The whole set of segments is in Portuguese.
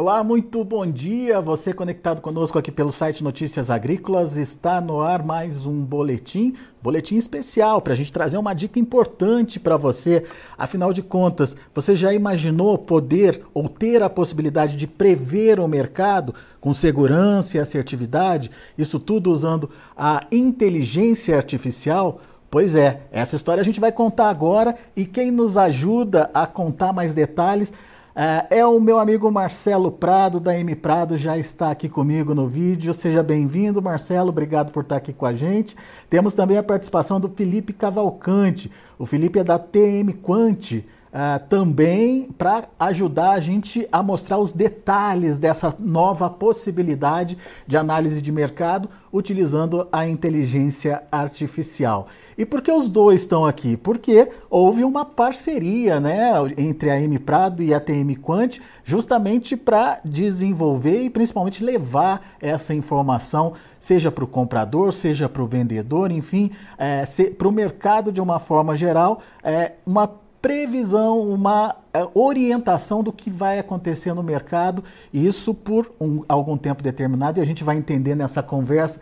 Olá, muito bom dia. Você conectado conosco aqui pelo site Notícias Agrícolas. Está no ar mais um boletim, boletim especial para a gente trazer uma dica importante para você. Afinal de contas, você já imaginou poder ou ter a possibilidade de prever o mercado com segurança e assertividade? Isso tudo usando a inteligência artificial? Pois é, essa história a gente vai contar agora e quem nos ajuda a contar mais detalhes é, é o meu amigo Marcelo Prado, da M Prado, já está aqui comigo no vídeo. Seja bem-vindo, Marcelo. Obrigado por estar aqui com a gente. Temos também a participação do Felipe Cavalcante. O Felipe é da TM Quant. Uh, também para ajudar a gente a mostrar os detalhes dessa nova possibilidade de análise de mercado utilizando a inteligência artificial. E por que os dois estão aqui? Porque houve uma parceria né, entre a M Prado e a TM Quant, justamente para desenvolver e principalmente levar essa informação, seja para o comprador, seja para o vendedor, enfim, é, para o mercado de uma forma geral, é, uma previsão, uma é, orientação do que vai acontecer no mercado, isso por um, algum tempo determinado, e a gente vai entender nessa conversa.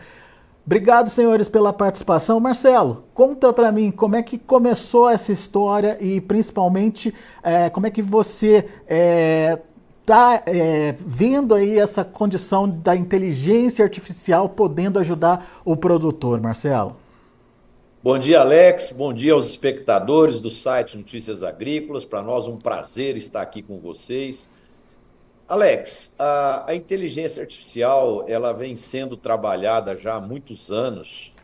Obrigado, senhores, pela participação. Marcelo, conta para mim como é que começou essa história e principalmente é, como é que você está é, é, vendo aí essa condição da inteligência artificial podendo ajudar o produtor, Marcelo. Bom dia, Alex. Bom dia aos espectadores do site Notícias Agrícolas. Para nós, um prazer estar aqui com vocês. Alex, a, a, inteligência artificial ela vem sendo trabalhada já há muitos anos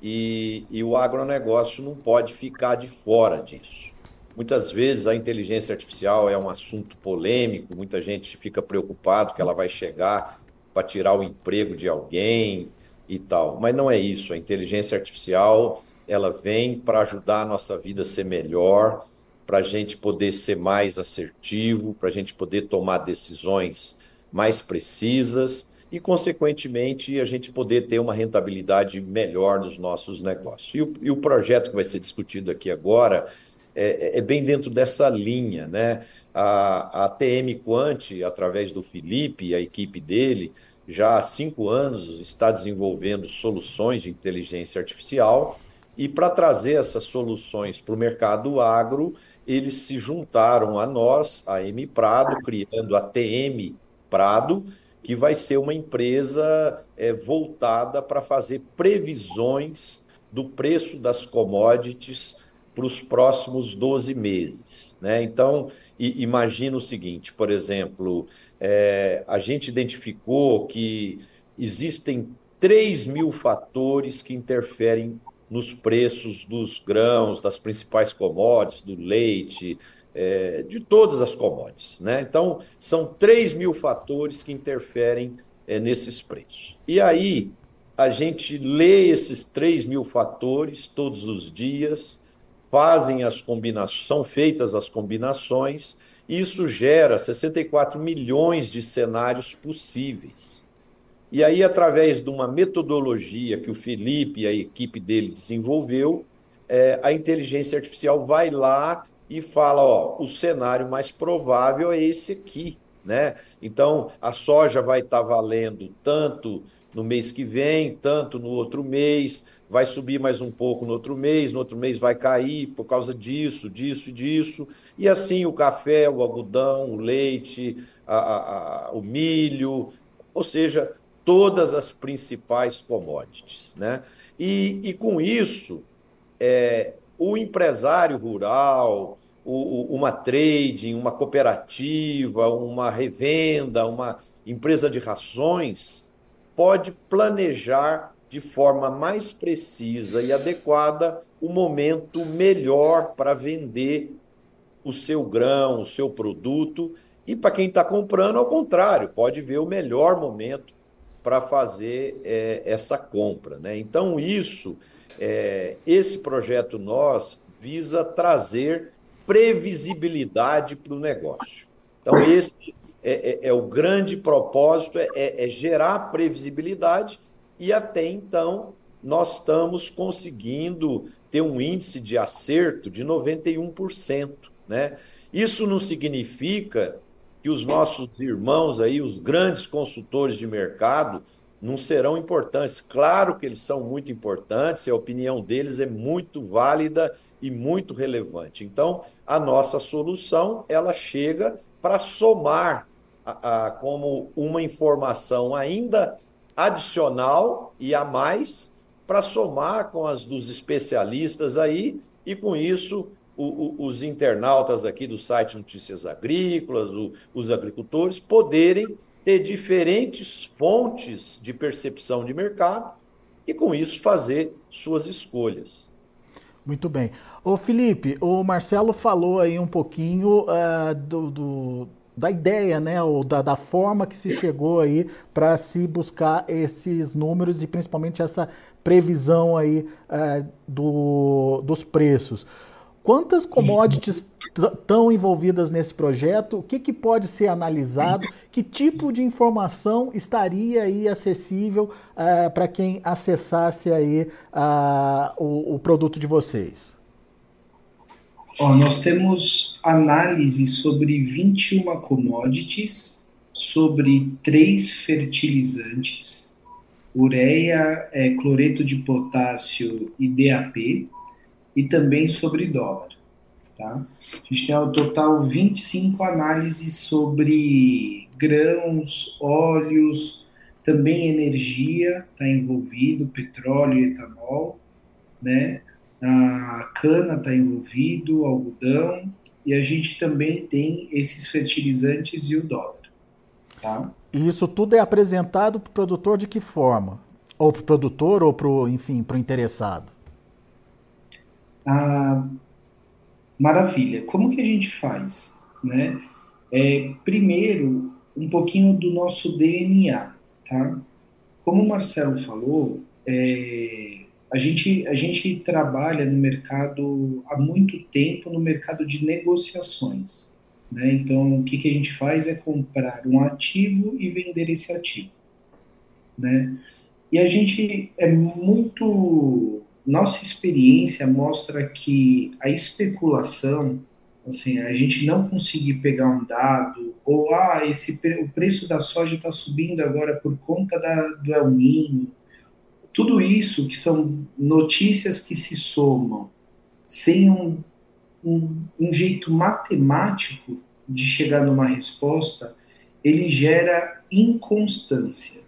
e, e o agronegócio não pode ficar de fora disso. Muitas vezes a inteligência artificial é um assunto polêmico, muita gente fica preocupado que ela vai chegar para tirar o emprego de alguém e tal, mas não é isso. A inteligência artificial ela vem para ajudar a nossa vida a ser melhor, para a gente poder ser mais assertivo, para a gente poder tomar decisões mais precisas e, consequentemente, a gente poder ter uma rentabilidade melhor nos nossos negócios. E o, e o projeto que vai ser discutido aqui agora é, é, bem dentro dessa linha. Né? A, a TM Quant, através do Felipe e a equipe dele, já há cinco anos está desenvolvendo soluções de inteligência artificial e para trazer essas soluções para o mercado agro, eles se juntaram a nós, a M Prado, criando a TM Prado, que vai ser uma empresa é, voltada para fazer previsões do preço das commodities para os próximos 12 meses. Né? Então, imagina o seguinte, por exemplo, é, a gente identificou que existem 3 mil fatores que interferem nos preços dos grãos, das principais commodities, do leite, é, de todas as commodities. Né? Então, são 3 mil fatores que interferem é, nesses preços. E aí, a gente lê esses 3 mil fatores todos os dias, fazem as combinações, são feitas as combinações, e isso gera 64 milhões de cenários possíveis. E aí, através de uma metodologia que o Felipe e a equipe dele desenvolveu, é, a inteligência artificial vai lá e fala: ó, o cenário mais provável é esse aqui. Né? Então, a soja vai estar tá valendo tanto no mês que vem, tanto no outro mês, vai subir mais um pouco no outro mês, no outro mês vai cair por causa disso, disso e disso. E assim o café, o algodão, o leite, a, a, a, o milho, ou seja, todas as principais commodities. Né? E, e com isso, é, o empresário rural, o, o, uma trading, uma cooperativa, uma revenda, uma empresa de rações, pode planejar de forma mais precisa e adequada o momento melhor para vender o seu grão, o seu produto. E para quem está comprando, ao contrário, pode ver o melhor momento para fazer é, essa compra. Né? Então, isso, é, esse projeto nós visa trazer previsibilidade para o negócio. Então, esse é, é, é o grande propósito, é, é, é gerar previsibilidade e até então nós estamos conseguindo ter um índice de acerto de 91%. Né? Isso não significa que os nossos irmãos aí, os grandes consultores de mercado, não serão importantes. Claro que eles são muito importantes e a opinião deles é muito válida e muito relevante. Então, a nossa solução ela chega para somar a, a, como uma informação ainda adicional e a mais para somar com as dos especialistas aí e com isso o, o, os internautas aqui do site Notícias Agrícolas, o, os agricultores poderem ter diferentes fontes de percepção de mercado e, com isso, fazer suas escolhas. Muito bem. Ô Felipe, o Marcelo falou aí um pouquinho uh, do, do, da ideia, né, ou da, da forma que se chegou aí para se buscar esses números e principalmente essa previsão aí uh, do, dos preços. Quantas commodities estão envolvidas nesse projeto? O que, que pode ser analisado? Que tipo de informação estaria aí acessível uh, para quem acessasse aí uh, o, o, produto de vocês? Ó, nós temos análise sobre 21 commodities, sobre três fertilizantes, ureia, é, cloreto de potássio e DAP, e também sobre dólar. Tá? A gente tem ao total 25 análises sobre grãos, óleos, também energia está envolvido, petróleo e etanol, né? A cana está envolvido, algodão, e a gente também tem esses fertilizantes e o dólar. Tá? E isso tudo é apresentado para o produtor de que forma? Ou para o produtor ou para o, enfim, para o interessado? Ah, maravilha. Como que a gente faz? Né? É, primeiro, um pouquinho do nosso DNA, tá? Como o Marcelo falou, é, a, gente, a gente trabalha no mercado há muito tempo, no mercado de negociações. Né? Então, o que, que a gente faz é comprar um ativo e vender esse ativo. Né? E a gente é muito nossa experiência mostra que a especulação, assim, a gente não conseguir pegar um dado, ou ah, esse, o preço da soja está subindo agora por conta da, do El Ninho, tudo isso que são notícias que se somam sem um, um, um jeito matemático de chegar numa resposta, ele gera inconstância.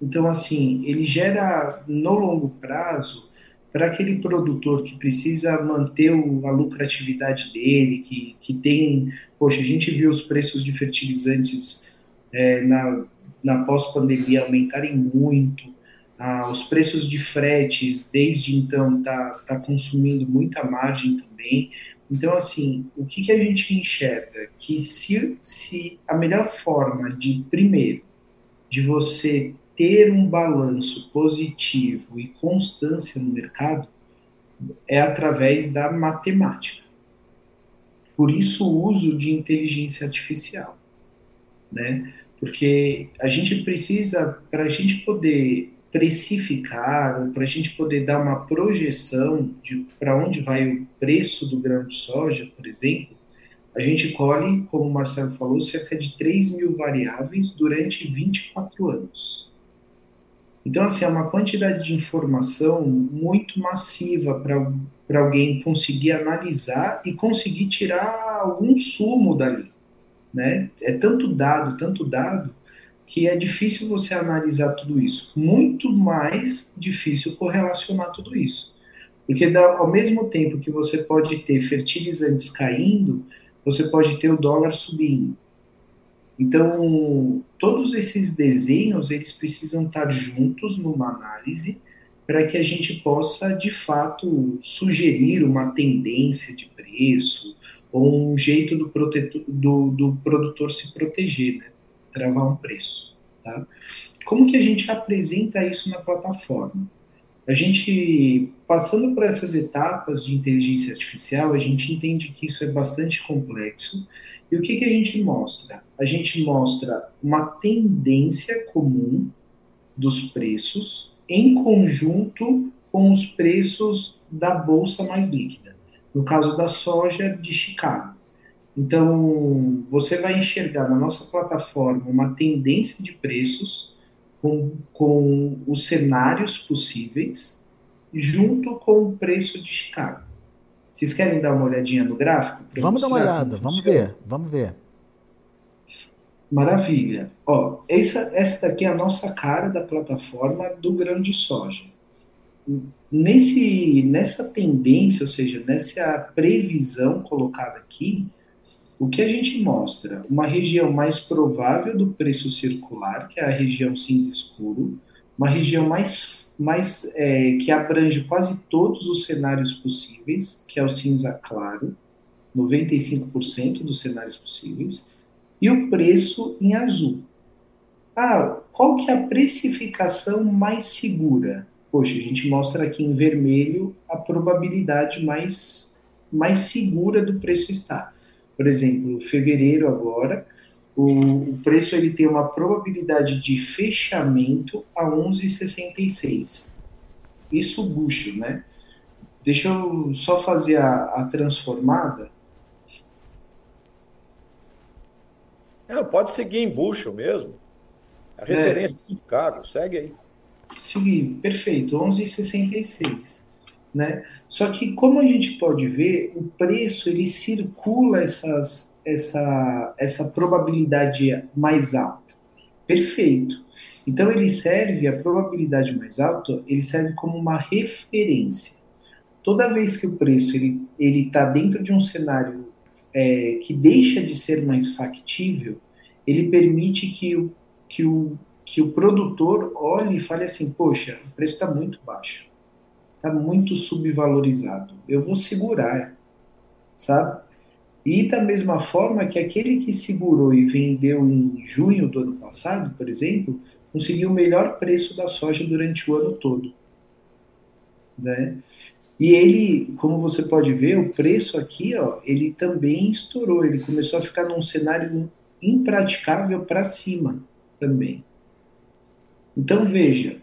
Então, assim, ele gera no longo prazo para aquele produtor que precisa manter o, a lucratividade dele, que, que tem. Poxa, a gente viu os preços de fertilizantes é, na, na pós-pandemia aumentarem muito, ah, os preços de fretes, desde então, tá, tá consumindo muita margem também. Então, assim, o que, que a gente enxerga? Que se, se a melhor forma de, primeiro, de você ter um balanço positivo e constância no mercado é através da matemática. Por isso o uso de inteligência artificial, né? Porque a gente precisa, para a gente poder precificar, para a gente poder dar uma projeção de para onde vai o preço do grão de soja, por exemplo, a gente colhe, como o Marcelo falou, cerca de 3 mil variáveis durante 24 anos. Então, assim, é uma quantidade de informação muito massiva para alguém conseguir analisar e conseguir tirar algum sumo dali. Né? É tanto dado, tanto dado, que é difícil você analisar tudo isso. Muito mais difícil correlacionar tudo isso. Porque ao mesmo tempo que você pode ter fertilizantes caindo, você pode ter o dólar subindo. Então, todos esses desenhos, eles precisam estar juntos numa análise para que a gente possa, de fato, sugerir uma tendência de preço ou um jeito do, protetor, do, do produtor se proteger, né? travar um preço. Tá? Como que a gente apresenta isso na plataforma? A gente, passando por essas etapas de inteligência artificial, a gente entende que isso é bastante complexo e o que, que a gente mostra? A gente mostra uma tendência comum dos preços em conjunto com os preços da bolsa mais líquida. No caso da soja de Chicago. Então, você vai enxergar na nossa plataforma uma tendência de preços com, com os cenários possíveis, junto com o preço de Chicago. Vocês querem dar uma olhadinha no gráfico? Vamos dar uma olhada, vamos ver, vamos ver. Maravilha. Ó, essa, essa daqui é a nossa cara da plataforma do grão de soja. Nesse, nessa tendência, ou seja, nessa previsão colocada aqui, o que a gente mostra? Uma região mais provável do preço circular, que é a região cinza escuro, uma região mais, mais é, que abrange quase todos os cenários possíveis, que é o cinza claro, 95% dos cenários possíveis, e o preço em azul. Ah, qual que é a precificação mais segura? Poxa, a gente mostra aqui em vermelho a probabilidade mais, mais segura do preço estar. Por exemplo, fevereiro agora, o, preço ele tem uma probabilidade de fechamento a 11,66. Isso bucho, né? Deixa eu só fazer a, a transformada Não, pode seguir em bushel mesmo. A referência é, de Chicago, segue aí. Seguir, perfeito, 11,66. Né? Só que como a gente pode ver, o preço ele circula essas, essa, essa probabilidade mais alta. Perfeito. Então ele serve, a probabilidade mais alta, ele serve como uma referência. Toda vez que o preço ele está dentro de um cenário é, que deixa de ser mais factível, ele permite que o, que o, que o produtor olhe e fale assim: poxa, o preço está muito baixo, está muito subvalorizado, eu vou segurar, sabe? E da mesma forma que aquele que segurou e vendeu em junho do ano passado, por exemplo, conseguiu o melhor preço da soja durante o ano todo. Né? E ele, como você pode ver, o preço aqui, ó, ele também estourou, ele começou a ficar num cenário impraticável para cima também. Então veja,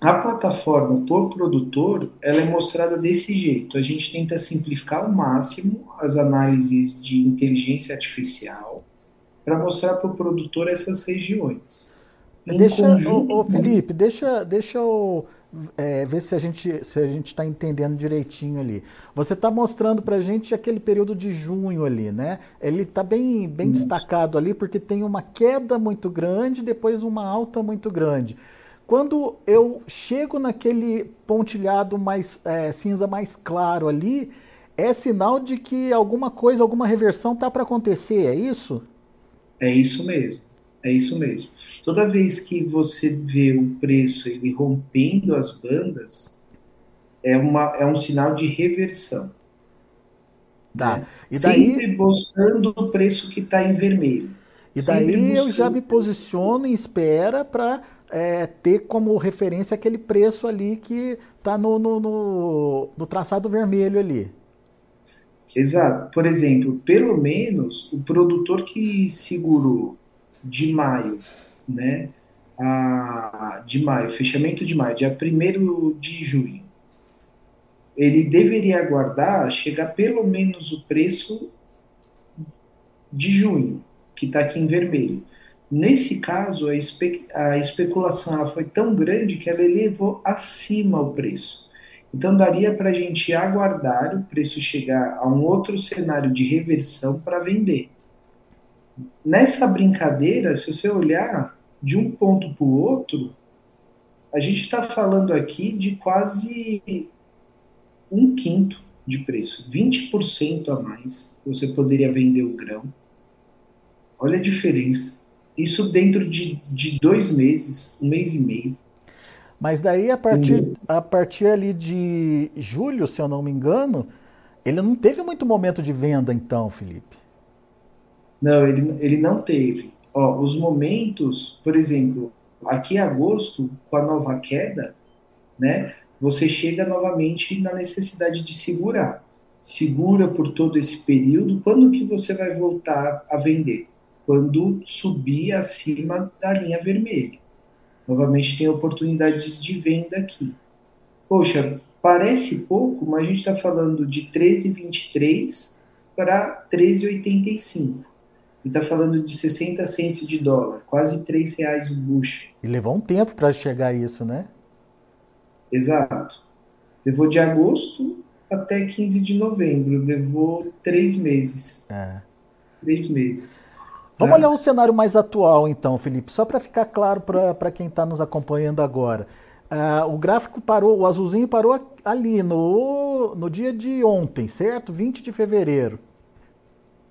a plataforma por produtor, ela é mostrada desse jeito. A gente tenta simplificar ao máximo as análises de inteligência artificial para mostrar para o produtor essas regiões. Deixa, conjunto, ô, ô, Felipe, deixa, deixa eu é, ver se a gente se a gente está entendendo direitinho ali. Você está mostrando para a gente aquele período de junho ali, né? Ele está bem bem destacado ali porque tem uma queda muito grande, depois uma alta muito grande. Quando eu chego naquele pontilhado mais é, cinza mais claro ali, é sinal de que alguma coisa, alguma reversão tá para acontecer, é isso? É isso mesmo. É isso mesmo. Toda vez que você vê o preço ele rompendo as bandas, é, uma, é um sinal de reversão. Tá. Né? E daí... Sempre buscando o preço que está em vermelho. E daí eu já me posiciono em espera para é, ter como referência aquele preço ali que está no, no, no, no traçado vermelho ali. Exato. Por exemplo, pelo menos o produtor que segurou de maio, né? A, de maio, fechamento de maio, dia 1 de junho, ele deveria aguardar chegar pelo menos o preço de junho, que está aqui em vermelho. Nesse caso, a, espe a especulação foi tão grande que ela elevou acima o preço. Então, daria para a gente aguardar o preço chegar a um outro cenário de reversão para vender. Nessa brincadeira, se você olhar de um ponto para o outro, a gente está falando aqui de quase um quinto de preço, 20% a mais você poderia vender o grão. Olha a diferença. Isso dentro de, de dois meses, um mês e meio. Mas daí, a partir, a partir ali de julho, se eu não me engano, ele não teve muito momento de venda, então, Felipe. Não, ele, ele não teve. Ó, os momentos, por exemplo, aqui em agosto, com a nova queda, né, você chega novamente na necessidade de segurar. Segura por todo esse período. Quando que você vai voltar a vender? Quando subir acima da linha vermelha. Novamente tem oportunidades de venda aqui. Poxa, parece pouco, mas a gente está falando de 13,23 para 13,85. E está falando de 60 centos de dólar, quase 3 reais o bushel. E levou um tempo para chegar a isso, né? Exato. Levou de agosto até 15 de novembro. Levou três meses. É. Três meses. Vamos olhar um cenário mais atual, então, Felipe, só para ficar claro para quem está nos acompanhando agora. Uh, o gráfico parou, o azulzinho parou ali no, no dia de ontem, certo? 20 de fevereiro.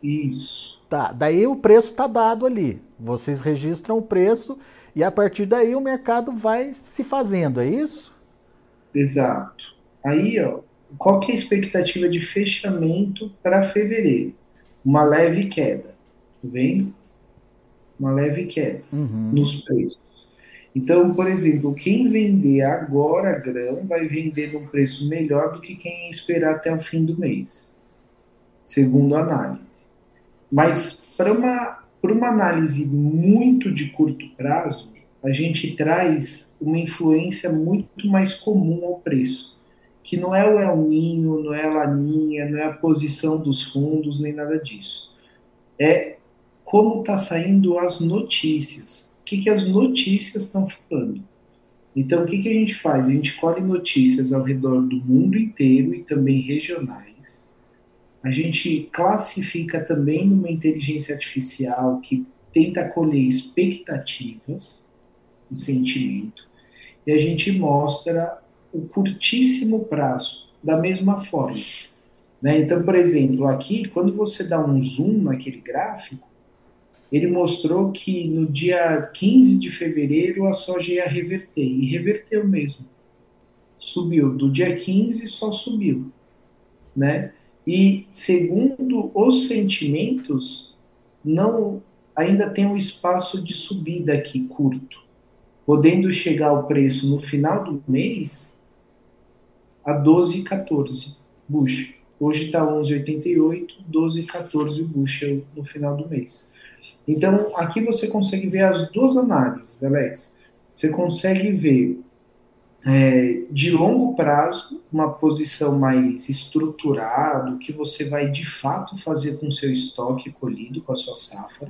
Isso. Tá, daí o preço está dado ali. Vocês registram o preço e a partir daí o mercado vai se fazendo, é isso? Exato. Aí, ó, qual que é a expectativa de fechamento para fevereiro? Uma leve queda, tá vendo? Uma leve queda uhum. nos preços. Então, por exemplo, quem vender agora grão vai vender num preço melhor do que quem esperar até o fim do mês, segundo a análise. Mas para uma, uma análise muito de curto prazo, a gente traz uma influência muito mais comum ao preço, que não é o El Ninho, não é a Laninha, não é a posição dos fundos, nem nada disso. É como está saindo as notícias. O que, que as notícias estão falando? Então, o que, que a gente faz? A gente colhe notícias ao redor do mundo inteiro e também regionais. A gente classifica também numa inteligência artificial que tenta colher expectativas e sentimento. E a gente mostra o curtíssimo prazo da mesma forma. Né? Então, por exemplo, aqui, quando você dá um zoom naquele gráfico, ele mostrou que no dia 15 de fevereiro a soja ia reverter, e reverteu mesmo. Subiu. Do dia 15 só subiu. Né? E segundo os sentimentos, não ainda tem um espaço de subida aqui curto, podendo chegar ao preço no final do mês a 12,14 bushel. Hoje está 11,88, 12,14 bushel no final do mês. Então, aqui você consegue ver as duas análises, Alex. Você consegue ver é, de longo prazo uma posição mais estruturada, que você vai de fato fazer com o seu estoque colhido, com a sua safra.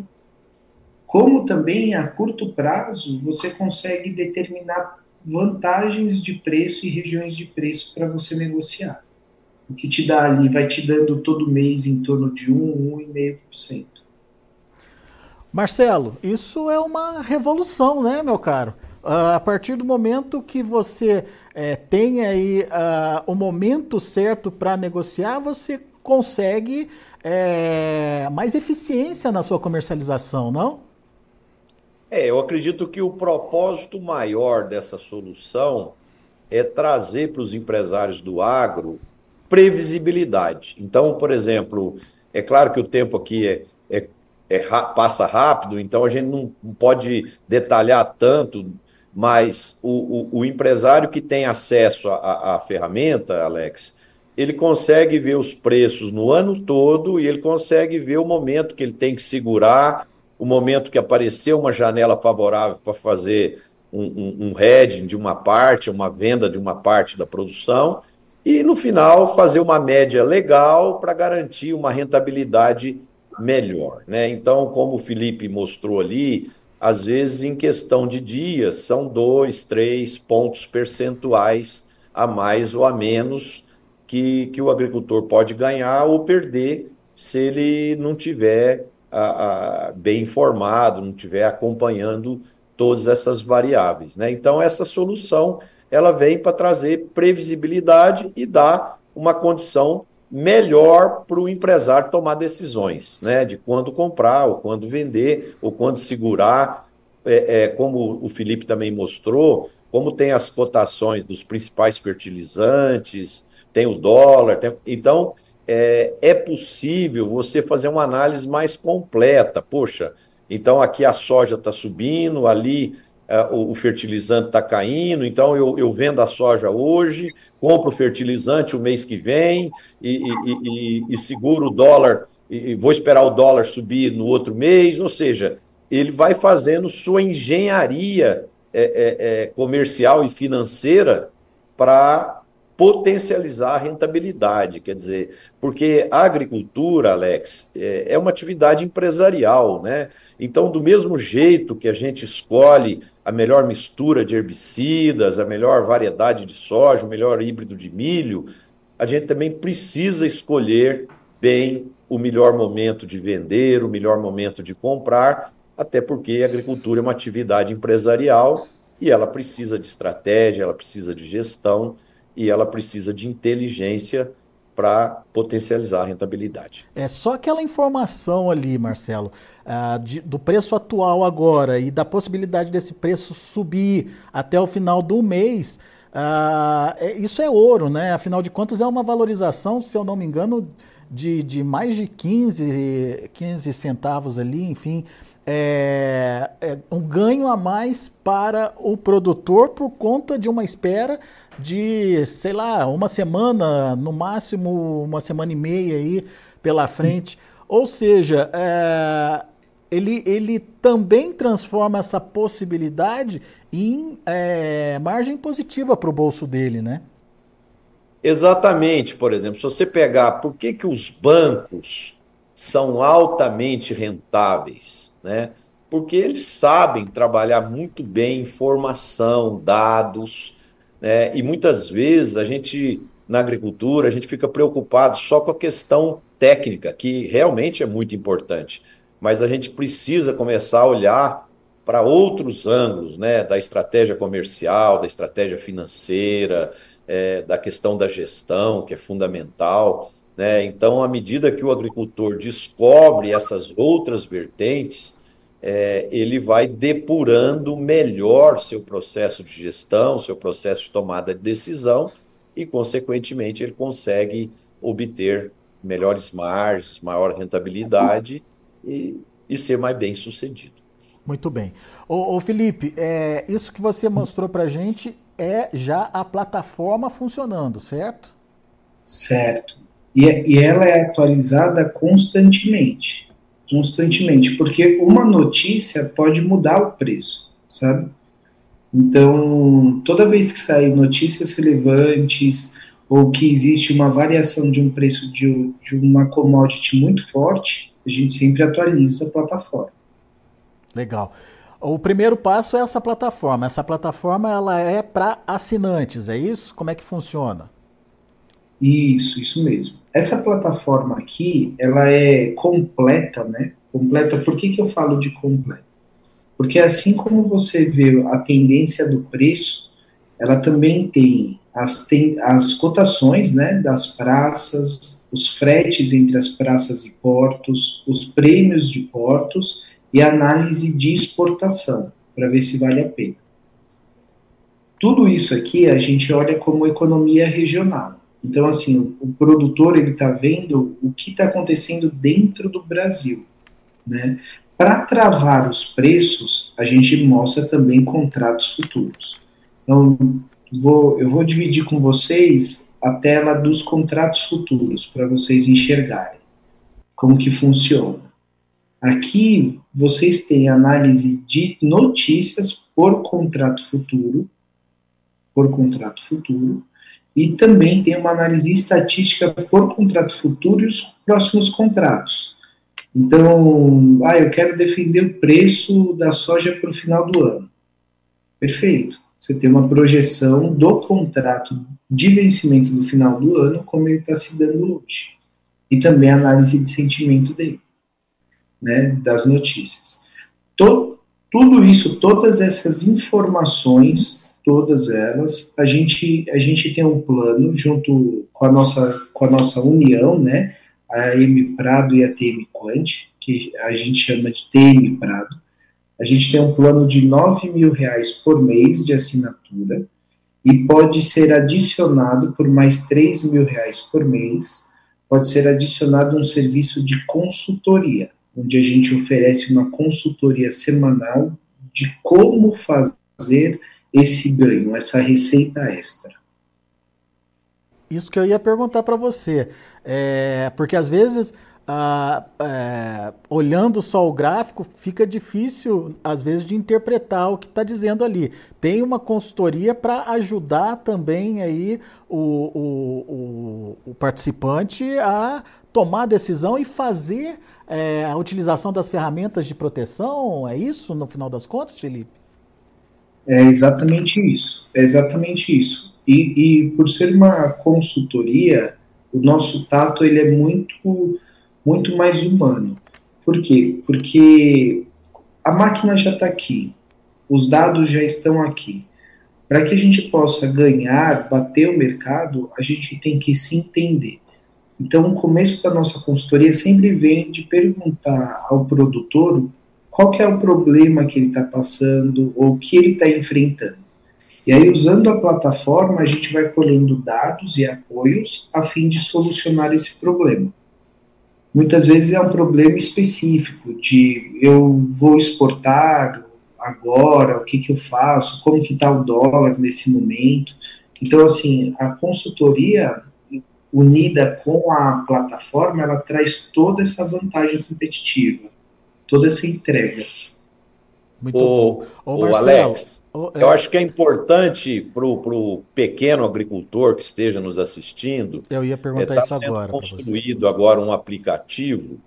Como também a curto prazo você consegue determinar vantagens de preço e regiões de preço para você negociar. O que te dá ali, vai te dando todo mês em torno de 1, 1,5%. Marcelo, isso é uma revolução, né, meu caro? Uh, a partir do momento que você é, tem aí uh, o momento certo para negociar, você consegue é, mais eficiência na sua comercialização, não? É, eu acredito que o propósito maior dessa solução é trazer para os empresários do agro previsibilidade. Então, por exemplo, é claro que o tempo aqui é, é é, passa rápido, então a gente não, pode detalhar tanto, mas o, o, o empresário que tem acesso à ferramenta, Alex, ele consegue ver os preços no ano todo e ele consegue ver o momento que ele tem que segurar, o momento que apareceu uma janela favorável para fazer um, um, um hedging de uma parte, uma venda de uma parte da produção, e no final fazer uma média legal para garantir uma rentabilidade melhor. Né? Então, como o Felipe mostrou ali, às vezes em questão de dias são dois, três pontos percentuais a mais ou a menos que, que o agricultor pode ganhar ou perder se ele não tiver a, a, bem informado, não tiver acompanhando todas essas variáveis. Né? Então, essa solução ela vem para trazer previsibilidade e dar uma condição melhor para o empresário tomar decisões, né? De quando comprar, ou quando vender, ou quando segurar. É, é, como o Felipe também mostrou, como tem as cotações dos principais fertilizantes, tem o dólar, tem... então é, é possível você fazer uma análise mais completa. Poxa, então aqui a soja está subindo, ali o, o, fertilizante está caindo, então eu, eu, vendo a soja hoje, compro o fertilizante o mês que vem e, e, e, e seguro o dólar, e vou esperar o dólar subir no outro mês, ou seja, ele vai fazendo sua engenharia é, é, é comercial e financeira para potencializar a rentabilidade, quer dizer, porque a agricultura, Alex, é, é uma atividade empresarial, né? Então, do mesmo jeito que a gente escolhe a melhor mistura de herbicidas, a melhor variedade de soja, o melhor híbrido de milho, a gente também precisa escolher bem o melhor momento de vender, o melhor momento de comprar, até porque a agricultura é uma atividade empresarial e ela precisa de estratégia, ela precisa de gestão e ela precisa de inteligência para potencializar a rentabilidade. É só aquela informação ali, Marcelo, uh, de, do preço atual agora e da possibilidade desse preço subir até o final do mês. Uh, é, isso é ouro, né? Afinal de contas, é uma valorização, se eu não me engano, de, de mais de 15, 15 centavos ali, enfim. É, é um ganho a mais para o produtor por conta de uma espera de, sei lá, uma semana, no máximo uma semana e meia aí pela frente. Ou seja, é, ele, ele também transforma essa possibilidade em é, margem positiva para o bolso dele, né? Exatamente, por exemplo, se você pegar por que, que os bancos são altamente rentáveis, né? Porque eles sabem trabalhar muito bem informação, dados, né? E muitas vezes a gente, na agricultura, a gente fica preocupado só com a questão técnica, que realmente é muito importante. Mas a gente precisa começar a olhar para outros ângulos, né? Da estratégia comercial, da estratégia financeira, é, da questão da gestão, que é fundamental. Né? Então, à medida que o agricultor descobre essas outras vertentes, é, ele vai depurando melhor seu processo de gestão, seu processo de tomada de decisão e, consequentemente, ele consegue obter melhores margens, maior rentabilidade e, e ser mais bem sucedido. Muito bem. Ô, ô Felipe, é, isso que você mostrou para a gente é já a plataforma funcionando, certo? Certo. E, e ela é atualizada constantemente constantemente, porque uma notícia pode mudar o preço, sabe? Então, toda vez que saem notícias relevantes ou que existe uma variação de um preço de, de uma commodity muito forte, a gente sempre atualiza a plataforma. Legal. O primeiro passo é essa plataforma. Essa plataforma ela é para assinantes, é isso? Como é que funciona? Isso, isso mesmo. Essa plataforma aqui, ela é completa, né? Completa, por que, que eu falo de completa? Porque assim como você vê a tendência do preço, ela também tem as, tem as cotações né, das praças, os fretes entre as praças e portos, os prêmios de portos e análise de exportação, para ver se vale a pena. Tudo isso aqui a gente olha como economia regional. Então, assim, o, o produtor ele está vendo o que está acontecendo dentro do Brasil, né? Para travar os preços, a gente mostra também contratos futuros. Então, vou, eu vou dividir com vocês a tela dos contratos futuros para vocês enxergarem como que funciona. Aqui vocês têm análise de notícias por contrato futuro, por contrato futuro, e também tem uma análise estatística por contrato futuro e os próximos contratos. Então, ah, eu quero defender o preço da soja para o final do ano. Perfeito. Você tem uma projeção do contrato de vencimento do final do ano, como ele está se dando hoje. E também a análise de sentimento dele, né, das notícias. tudo isso, todas essas informações todas elas. A gente, a gente tem um plano junto com a nossa, com a nossa união, né? A M Prado e a TM Quant, que a gente chama de TM Prado. A gente tem um plano de 9 mil reais por mês de assinatura e pode ser adicionado por mais 3 mil reais por mês, pode ser adicionado um serviço de consultoria, onde a gente oferece uma consultoria semanal de como fazer esse ganho, essa receita extra? Isso que eu ia perguntar para você, é, porque às vezes ah, é, olhando só o gráfico, fica difícil, às vezes, de interpretar o que está dizendo ali. Tem uma consultoria para ajudar também aí o, o, o, o, participante a tomar a decisão e fazer é, a utilização das ferramentas de proteção. É isso, no final das contas, Felipe? É exatamente isso. É exatamente isso. E, e por ser uma consultoria, o nosso tato ele é muito muito mais humano. Por quê? Porque a máquina já está aqui, os dados já estão aqui. Para que a gente possa ganhar, bater o mercado, a gente tem que se entender. Então, o começo da nossa consultoria sempre vem de perguntar ao produtor qual que é o problema que ele está passando ou que ele está enfrentando. E aí, usando a plataforma, a gente vai colhendo dados e apoios a fim de solucionar esse problema muitas vezes é um problema específico de eu vou exportar agora, o que, que eu faço, como que está o dólar nesse momento. Então, assim, a consultoria unida com a plataforma, ela traz toda essa vantagem competitiva, toda essa entrega. Muito o, o Alex, o, é... eu acho que é importante para o pequeno agricultor que esteja nos assistindo. Eu ia perguntar é, tá isso agora. Está construído agora um aplicativo,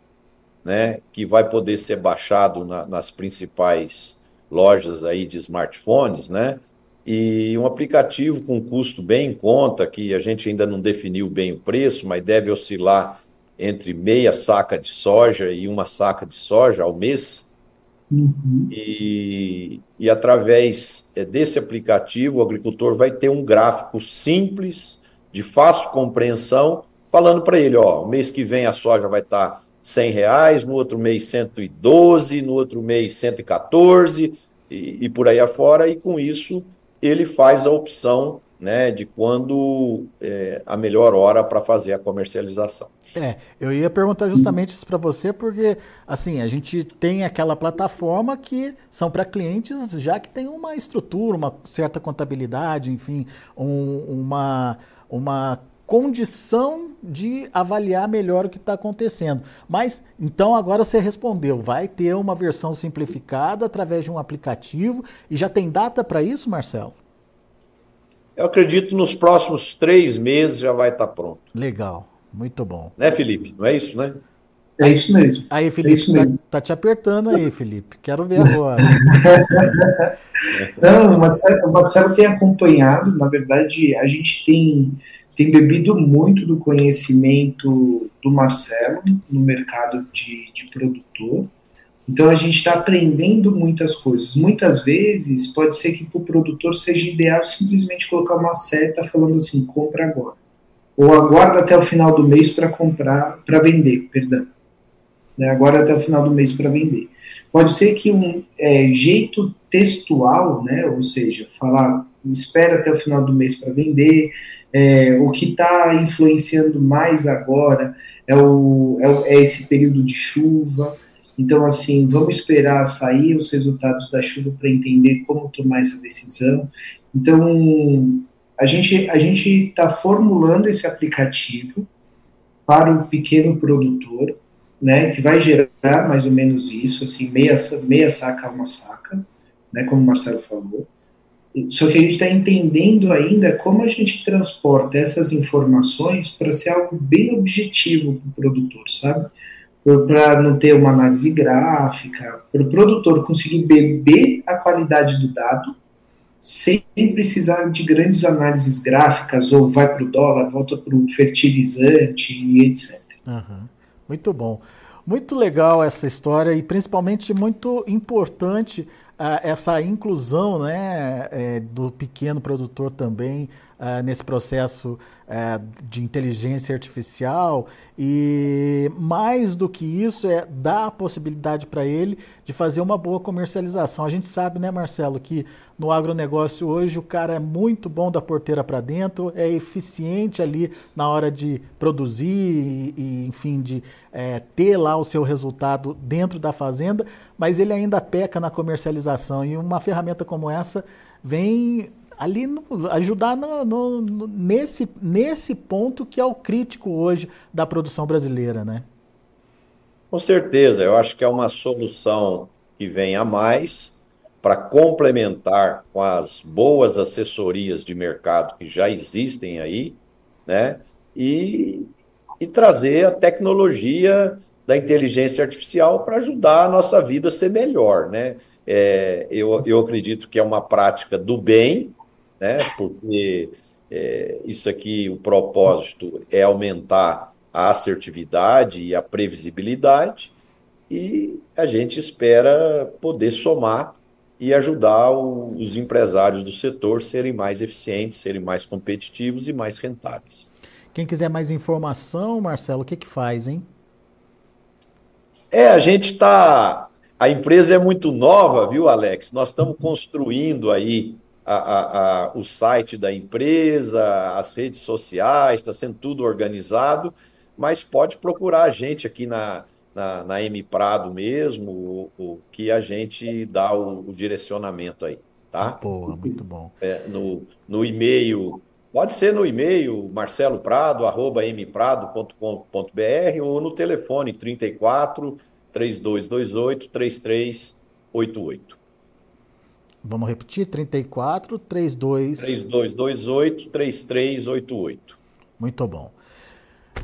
né, que vai poder ser baixado na, nas principais lojas aí de smartphones, né? E um aplicativo com custo bem em conta, que a gente ainda não definiu bem o preço, mas deve oscilar entre meia saca de soja e uma saca de soja ao mês Uhum. E, e através é, desse aplicativo, o agricultor vai ter um gráfico simples, de fácil compreensão, falando para ele: ó, o mês que vem a soja vai estar tá 100 reais, no outro mês 112, no outro mês 114 e, e por aí afora, e com isso ele faz a opção né, de quando é, a melhor hora para fazer a comercialização. É, eu ia perguntar justamente isso para você, porque assim a gente tem aquela plataforma que são para clientes já que tem uma estrutura, uma certa contabilidade, enfim, um, uma, uma condição de avaliar melhor o que está acontecendo. Mas então agora você respondeu, vai ter uma versão simplificada através de um aplicativo e já tem data para isso, Marcelo? Eu acredito nos próximos três meses já vai estar pronto. Legal, muito bom. Né, Felipe? Não é isso, né? É isso mesmo. Aí, Felipe, é tá, tá, te apertando aí, Felipe. Quero ver agora. Não, o Marcelo, o Marcelo tem acompanhado, na verdade, a gente tem, tem bebido muito do conhecimento do Marcelo no mercado de, de produtor. Então a gente está aprendendo muitas coisas. Muitas vezes pode ser que para o produtor seja ideal simplesmente colocar uma seta falando assim, compra agora. Ou aguarda até o final do mês para comprar, para vender, perdão. Né, aguarda até o final do mês para vender. Pode ser que um é, jeito textual, né, ou seja, falar espera até o final do mês para vender, é, o que está influenciando mais agora é, o, é, é esse período de chuva, então, assim, vamos esperar sair os resultados da chuva para entender como tomar essa decisão. Então, a gente a gente está formulando esse aplicativo para o pequeno produtor, né, que vai gerar mais ou menos isso, assim, meia, meia saca uma saca, né, como o Marcelo falou. Só que a gente está entendendo ainda como a gente transporta essas informações para ser algo bem objetivo para o produtor, sabe? Para não ter uma análise gráfica, para o produtor conseguir beber a qualidade do dado sem precisar de grandes análises gráficas, ou vai para o dólar, volta para o fertilizante e etc. Uhum. Muito bom. Muito legal essa história e principalmente muito importante uh, essa inclusão né, é, do pequeno produtor também uh, nesse processo é, de inteligência artificial e mais do que isso é dar a possibilidade para ele de fazer uma boa comercialização. A gente sabe, né, Marcelo, que no agronegócio hoje o cara é muito bom da porteira para dentro, é eficiente ali na hora de produzir e, e enfim, de é, ter lá o seu resultado dentro da fazenda, mas ele ainda peca na comercialização e uma ferramenta como essa vem ali no, ajudar no, no, nesse, nesse ponto que é o crítico hoje da produção brasileira, né? Com certeza, eu acho que é uma solução que vem a mais para complementar com as boas assessorias de mercado que já existem aí, né? E, e trazer a tecnologia da inteligência artificial para ajudar a nossa vida a ser melhor, né? É, eu, eu acredito que é uma prática do bem, né? Porque é, isso aqui, o propósito é aumentar a assertividade e a previsibilidade, e a gente espera poder somar e ajudar o, os empresários do setor serem mais eficientes, serem mais competitivos e mais rentáveis. Quem quiser mais informação, Marcelo, o que, que faz, hein? É, a gente está. A empresa é muito nova, viu, Alex? Nós estamos construindo aí a, a, a, o site da empresa, as redes sociais, está sendo tudo organizado, mas pode procurar a gente aqui na, na, na M Prado mesmo, o, o, que a gente dá o, o direcionamento aí, tá? Boa, muito bom. É, no, no e-mail, pode ser no e-mail marceloprado@mprado.com.br ou no telefone 34 3228 3388. Vamos repetir, 34 32 3228 3388. Muito bom.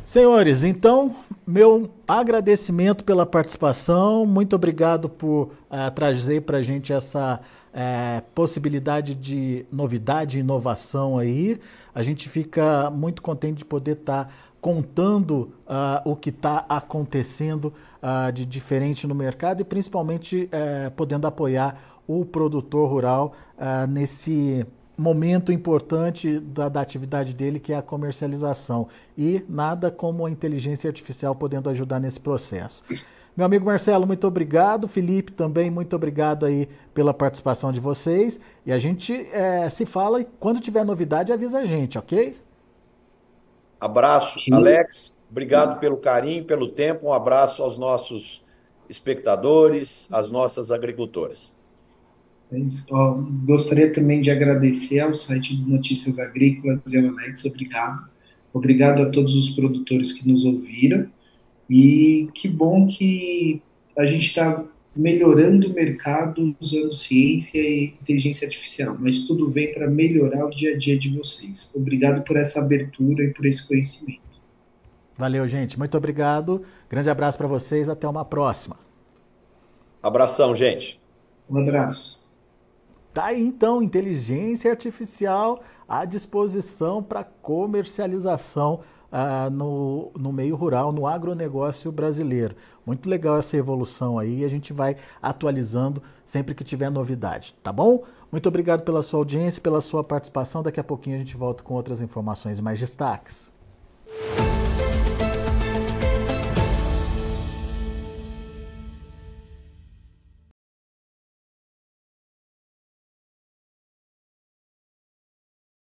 Senhores, então, meu agradecimento pela participação, muito obrigado por uh, trazer para a gente essa uh, possibilidade de novidade e inovação aí. A gente fica muito contente de poder estar tá contando uh, o que está acontecendo de diferente no mercado e principalmente eh, podendo apoiar o produtor rural nesse momento importante da, da, atividade dele, que é a comercialização. E nada como a inteligência artificial podendo ajudar nesse processo. Meu amigo Marcelo, muito obrigado. Felipe também, muito obrigado aí pela participação de vocês. E a gente é, se fala e quando tiver novidade, avisa a gente, ok? Abraço, Alex. Obrigado pelo carinho, pelo tempo. Um abraço aos nossos espectadores, às nossas agricultoras. É gostaria também de agradecer ao site de Notícias Agrícolas e ao Alex, obrigado. Obrigado a todos os produtores que nos ouviram. E que bom que a gente está melhorando o mercado usando ciência e inteligência artificial, mas tudo vem para melhorar o dia a dia de vocês. Obrigado por essa abertura e por esse conhecimento. Valeu, gente. Muito obrigado. Grande abraço para vocês. Até uma próxima. Abração, gente. Um abraço. Tá aí então inteligência artificial à disposição para comercialização ah, no, no meio rural, no agronegócio brasileiro. Muito legal essa evolução aí, a gente vai atualizando sempre que tiver novidade, tá bom? Muito obrigado pela sua audiência, pela sua participação. Daqui a pouquinho a gente volta com outras informações mais destaques.